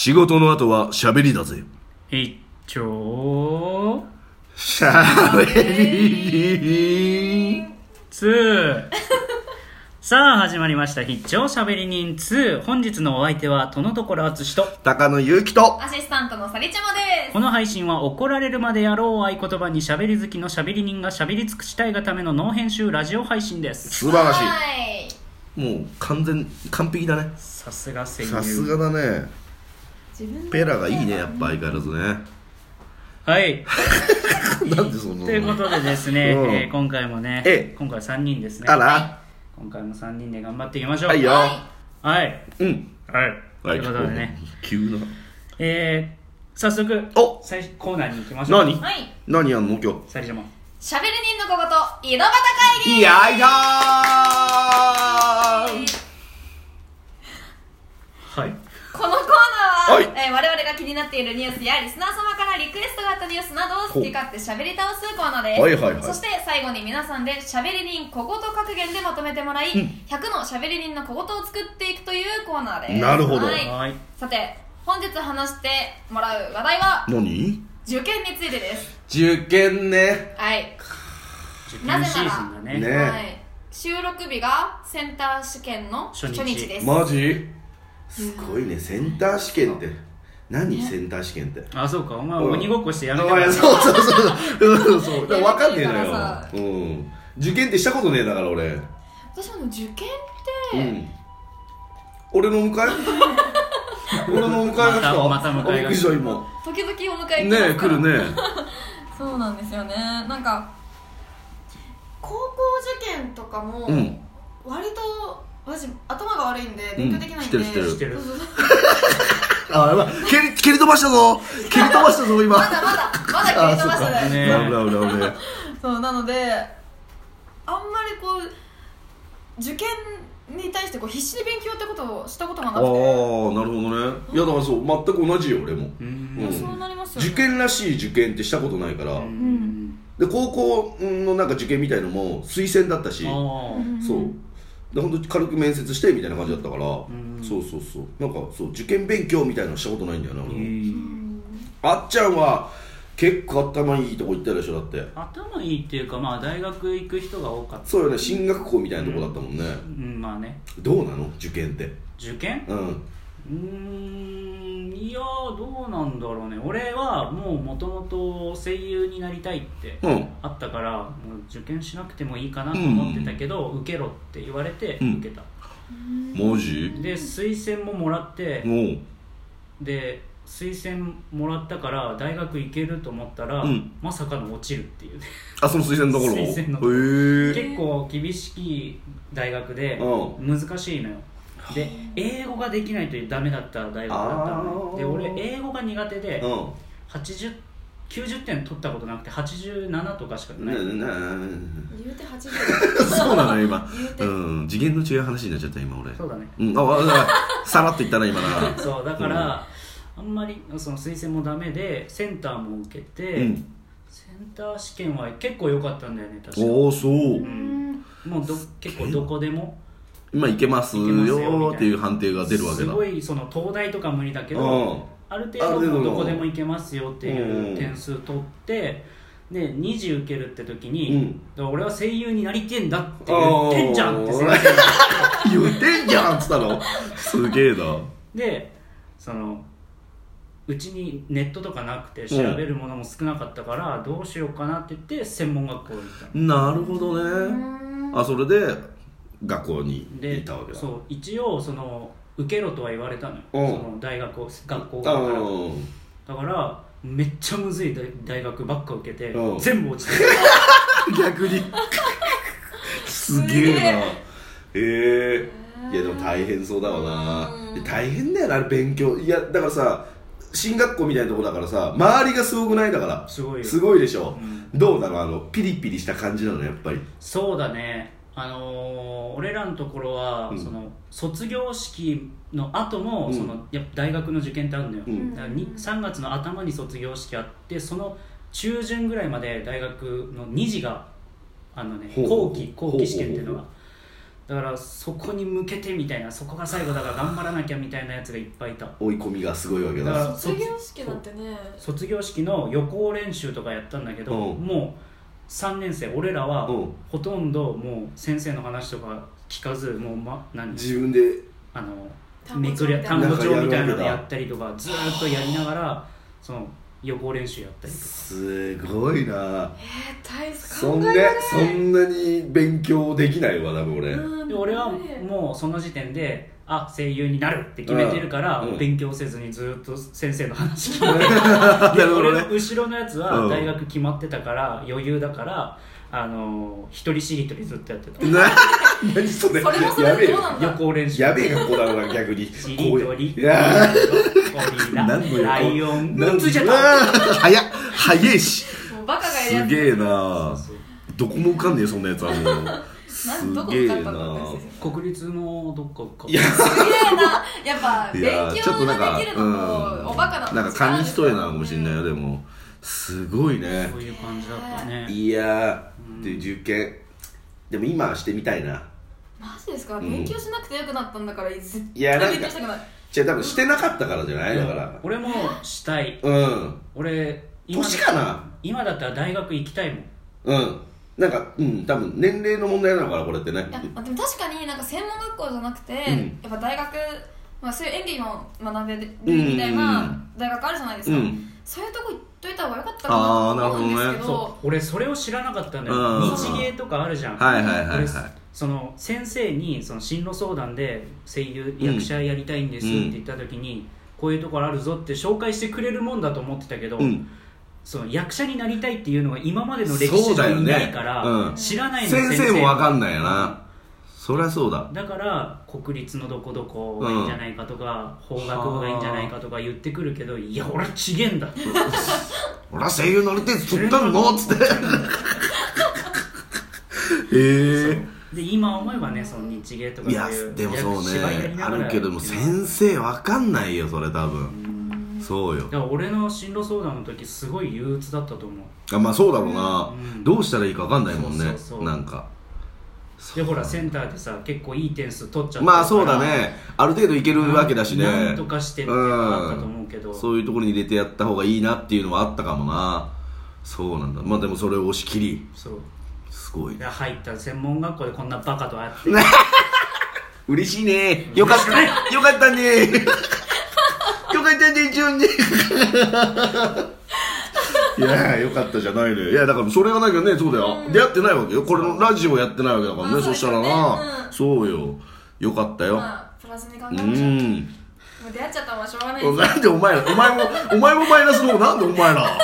仕事の後は喋りだぜ。一丁喋り2さあ始まりました。必聴しゃべり人2本日のお相手はとのところあつしと高野ゆうきと。アシスタントのさりちゃまです。この配信は怒られるまでやろうを合言葉にしゃべり好きのしゃべり人がしゃべり尽くしたいがためのノー編集ラジオ配信です。素晴らしはいい。もう完全完璧だね。さすが声優。さすがだねペラがいいねやっぱ相変わらずね。はい。なんでそんなということでですね、うん。えー今回もねええ。今回3人ですね。あら。今回も3人で頑張っていきましょう。はいよ。はい。うん。はい。とはい。いうことでね。急な。えー、早速お。最初コーナーに行きましょう。何？はい。何やんの今日？しゃべり人の小言井戸端会議。いやいやーはいこのコーナーは、はい。えー我々が気になっているニュースやリスナー様からリクエストがあったニュースなどを好き勝手しゃべり倒すコーナーです、はいはいはい。そして最後に皆さんでしゃべり人小言格言でまとめてもらい、100のしゃべり人の小言を作っていくというコーナーです。なるほど。はい。はいさて本日話してもらう話題は何？受験についてです。受験ね。はい。受験シーズンだね。ね。はい、収録日がセンター試験の初日です。マジ？すごいね。センター試験って。何？センター試験って。あそうか。お前うん。鬼ごっこしてやめてあいやそうそうそう。そうそう。だから分かんねえのよ。うん。受験ってしたことねえんだから俺。う私あの受験って、ん。俺の迎え？俺の迎えが来たまたまた迎えがあびっくりした今時々お迎えねえ来ますから。来るね。そうなんですよね。なんか高校受験とかも、うん。割と私頭が悪いんで勉強できないんで、うん知ってる。知ってる。そうそうそう。あやばい。蹴り蹴り飛ばしたぞ。蹴り飛ばしたぞ今。まだまだまだ蹴り飛ばしてないね危ない危ない危ない。そうなのであんまりこう受験に対してこう必死で勉強ってことをしたことがなああくて。ーなるほどね。いやだからそう全く同じよ俺も。うん。うん。そうなりますよね。受験らしい受験ってしたことないから、うん。で高校のなんか受験みたいのも推薦だったし。あうん。そうで本当に軽く面接してみたいな感じだったから、ん。そうそうそう。なんかそう受験勉強みたいなのしたことないんだよなあっちゃんは結構頭いいとこ行ったでしょだって。頭いいっていうかまあ大学行く人が多かった。そうよね進学校みたいなとこだったもんね、うんまあね。どうなの受験って。受験？うんうーんいやーどうなんだろうね。俺はもうもともと声優になりたいってうん。あったからもう受験しなくてもいいかなと思ってたけど、受けろって言われてうん。受けた、マジ？で推薦ももらってで推薦もらったから大学行けると思ったら、うん。まさかの落ちるっていうね。あその推薦のところ 推薦のとこへえ結構厳しい大学でう難しいのよで英語ができないとダメだった大学だったので俺英語が苦手でうん。80 90点取ったことなくて87とかしかない、言うて80そうなのよ今。言うん。次元の違う話になっちゃった今俺。そうだね。うん。ああさらっと言ったな今な。そうだから、あんまりその推薦もダメでセンターも受けて、うん。センター試験は結構良かったんだよね確か。おおそう。うん。もうど結構どこでも今いけますいけますよっていう判定が出るわけだ。すごいその東大とか無理だけど、うん。ある程度どこでも行けますよっていう点数取ってで2次受けるって時に、俺は声優になりてんだって言ってんじゃんって先生が。言ってんじゃんっつったの？すげえな。でそのうちにネットとかなくて調べるものも少なかったから、どうしようかなって言って専門学校に行ったの。なるほどね。あそれで学校に行でったわけだ。そう一応その受けろとは言われたのよ、うん。その大学を学校からーだからめっちゃむずい大大学ばっか受けて、うん。全部落ちて 逆に。すげえ。な。え。えいやでも大変そうだわな。で大変だよなあれ勉強。いやだからさ進学校みたいなとこだからさ周りがすごくないだから。すごいよ。すごいでしょ、うん。どうなのあのピリピリした感じなのやっぱり。そうだねあのー俺らのところは、うん。その卒業式の後も、うん。そのやっぱ大学の受験ってあるのよ、うん。だからに3月の頭に卒業式あってその中旬ぐらいまで大学の2次があのね後期後期試験っていうのが。だからそこに向けてみたいなそこが最後だから頑張らなきゃみたいなやつがいっぱいいた。追い込みがすごいわけだ。だから卒業式なんてね。卒業式の予行練習とかやったんだけど、うん。もう3年生俺らはうん。ほとんどもう先生の話とか聞かずもう、ま、何？自分で。あの単語帳めくりみたいな。単語帳みたいなのなんかやったりとかずーっとやりながらその予行練習やったりとか。すごいな。えー、大そんで考えられないそんなに勉強できないわ多分俺。うん。で俺はもうその時点であ声優になるって決めてるから、うん。うん勉強せずにずっと先生の話聞いて なでるほどね。俺の後ろのやつはうん。大学決まってたから余裕だからあの一人しりとりずっとやってた。な何それ？それもそれやべえよでどうなんだ？予行練習。やべえ学校だな逆に。しりとり。い。やゴリラ。何の横ライオン。なんついちゃったうわー早っ。早いし。もうバカがやるやげえなそうどこも受かんねえそんなやつはもう。すなんどか国立のどっかか。いや。すげえな。やっぱい勉やちょっと強なんかができるのとおバカなのなんか紙一重なのかもしれないよでも。すごいね。そういう感じだったね。いやーで受験。でも今はしてみたいな。マジですか、うん。勉強しなくてよくなったんだから絶いやなんか対勉強したくない。じゃあ多分してなかったからじゃない？だから。俺もしたい。うん。俺今年かな？今だったら大学行きたいもん。うんなんかうん多分年齢の問題なのかなこれってね。いやでも確かになんか専門学校じゃなくて、ん。やっぱ大学、まあ、そういう演技も学べるみたいな大学あるじゃないですか、うん。そういうとこ行っといた方がよかったかなと思うんですけど。そう俺それを知らなかったんだよ。うん。日芸とかあるじゃん。はいはいはいはい。俺その先生にその進路相談で声優役者やりたいんですって言った時に、こういうところあるぞって紹介してくれるもんだと思ってたけど、うんその役者になりたいっていうのが今までの歴史上にそうだよねないから、うん知らないの先生も分かんないようんな。そりゃそうだ。だから国立のどこどこがいいんじゃないかとか、法学部がいいんじゃないかとか言ってくるけどいや俺はちげえんだ 俺は声優なりてえって取ったの？っつって。へえ。で今思えばねその日芸とかいやでもそうね。あるけども先生わかんないよそれ多分そうよ。だから俺の進路相談の時すごい憂鬱だったと思う。あまあそうだろうな、うん。どうしたらいいかわかんないもんね。そうそうそう。なんか。でほらセンターでさ結構いい点数取っちゃったまあそうだね。ある程度いけるわけだしね。なんとかしてっていうのがあったと思うけど、そういうところに入れてやった方がいいなっていうのはあったかもな。そうなんだ。まあでもそれを押し切り。そう。すごい。入った専門学校でこんなバカと会って。嬉しいね。よかった。よかったねよかったねジュンねいやよかったじゃないのよ。いやだからそれがなきゃねそうだよ、出会ってないわけよ。これのラジオやってないわけだからね、まあそしたら。な、うん。そうよ。よかったよ、まあプラスに考えうましょう、もん。う出会っちゃったのはしょうがない。で すなんでお前らお前もお前もマイナスの方なんでお前ら。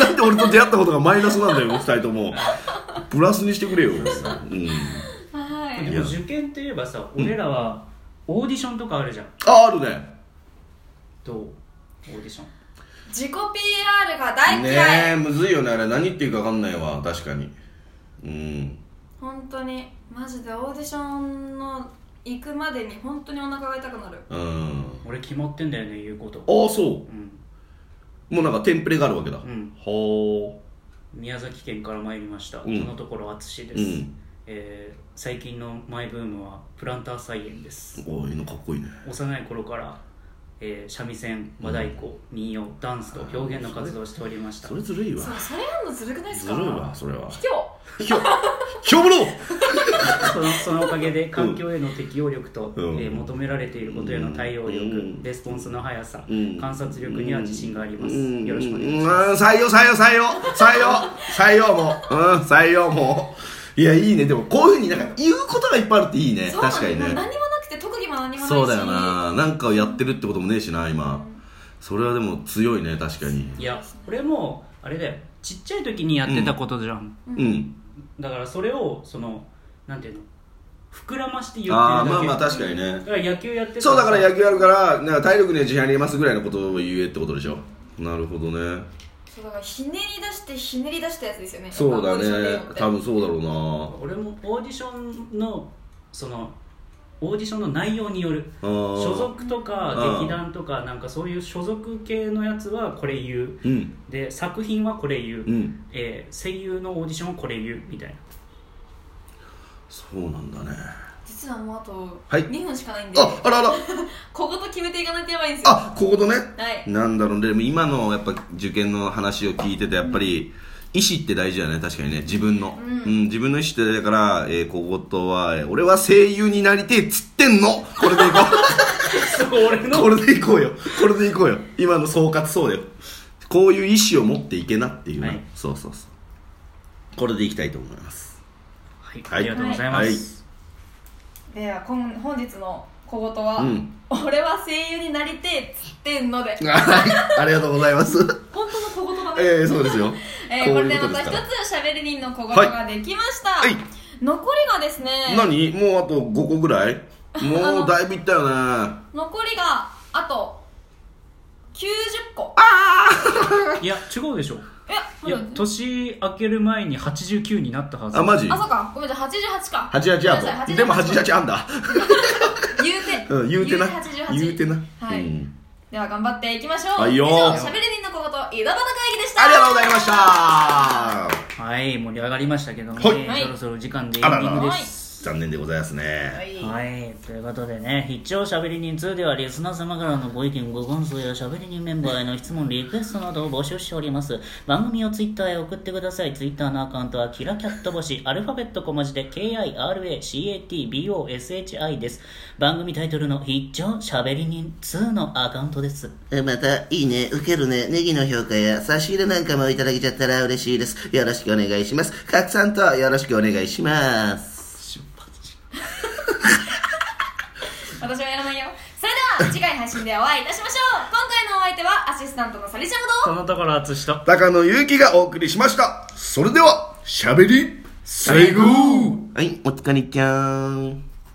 なんで俺と出会ったことがマイナスなんだよ二人とも。プラスにしてくれよ、うん、はい。でも受験って言えばさ俺らはオーディションとかあるじゃん。ああるねどうオーディション？自己 PR が大ね嫌い、えむずいよねあれ。何言っていいか分かんないわ。確かに。うん。本当に。マジでオーディションの行くまでに本当にお腹が痛くなる。うん。俺決まってんだよね言うこと。ああそう。ん。うもうなんかテンプレがあるわけだ、うん。ほ宮崎県から参りました、うん。このところ淳です、うん。えー最近のマイブームはプランター菜園です。うおいいのかっこいいね。幼い頃から、えー三味線和太鼓民謡ダンスと表現の活動をしておりました。それずるいわ。そうそれやんのずるくないですか？ずるいわそれは。卑怯。ひょひょぶろ そのそのおかげで環境への適応力と、うん。えー求められていることへの対応力、うん。レスポンスの速さ、うん。観察力には自信があります、うん。よろしくお願いします、うん。採用採用採用。採用。採用も。ううん。採用も。ういやいいね。でもこういうふうになんか言うことがいっぱいあるっていいね。確かにね。何ないしそうだよな。なんかをやってるってこともねえしな今。それはでも強いね確かに。いや俺もあれだよ。ちっちゃい時にやってたことじゃん、うん。だからそれをそのなんていうの？膨らまして言ってるああだけまあまあ確かにね。だから野球やってたそうだからや野球やるからなんか体力には自信ありますぐらいのことを言えってことでしょ。なるほどね。そうだからひねり出してひねり出したやつですよね。そうだね。多分そうだろうな。俺もオーディションのそのオーディションの内容による。所属とかうん劇団とかなんかそういう所属系のやつはこれ言う。うん。で作品はこれ言う、うん。えー声優のオーディションはこれ言うみたいな。そうなんだね。実はもうあとはい。2分しかないんで、ああらあら。小言決めていかないとやばいんですよ。あこことね。はい。なんだろうね。でも今のやっぱ受験の話を聞いててやっぱり、意思って大事だよね。確かにね。自分の、うん。自分の意思って大事だから、えー、小言は、えー俺は声優になりてえっつってんの。これでいこ う。俺の。これでいこうよ。これでいこうよ。今の総括そうだよ。こういう意思を持っていけなっていうね、はい。そうそうそう。これでいきたいと思います。はい、はい。ありがとうございます、では今本日の小言は、うん。俺は声優になりてえっつってんので。はい。ありがとうございます本当の小言だね、えー、そうですよえーこれでまた一つしゃべり人の小言ができました、はい。残りがですね。何？もうあと5個ぐらい？もうだいぶいったよね。残りがあと90個。いや違うでしょ。いや年明ける前に89になったはず。あマジ？あそうか。ごめんなさい。88か。88ごめんなさいあとでも88あんだ。言うて、うん言うてな。88言うてな。はい、うん。では頑張っていきましょう。はいよ以上しゃべり人の小言井戸端会議でした。ありがとうございました。はい盛り上がりましたけども、はいはい。そろそろ時間でエンディングです残念でございますねはいはい、ということでね、必聴しゃべり人2ではリスナー様からのご意見、ご感想やしゃべり人メンバーへの質問、リクエストなどを募集しております。番組をツイッターへ送ってください。ツイッターのアカウントはキラキャット星、アルファベット小文字で KIRACATBOSHI です。番組タイトルの必聴しゃべり人2のアカウントです。えまた、いいね、受けるね、ネギの評価や差し入れなんかもいただけちゃったら嬉しいです。よろしくお願いします。拡散とよろしくお願いします。私はやらないよそれでは次回配信でお会いいたしましょう。今回のお相手はアシスタントのサリちゃんと。このところ、あつしと。高野ゆうきがお送りしました。それではしゃべり最後。はい、おつかりちゃん。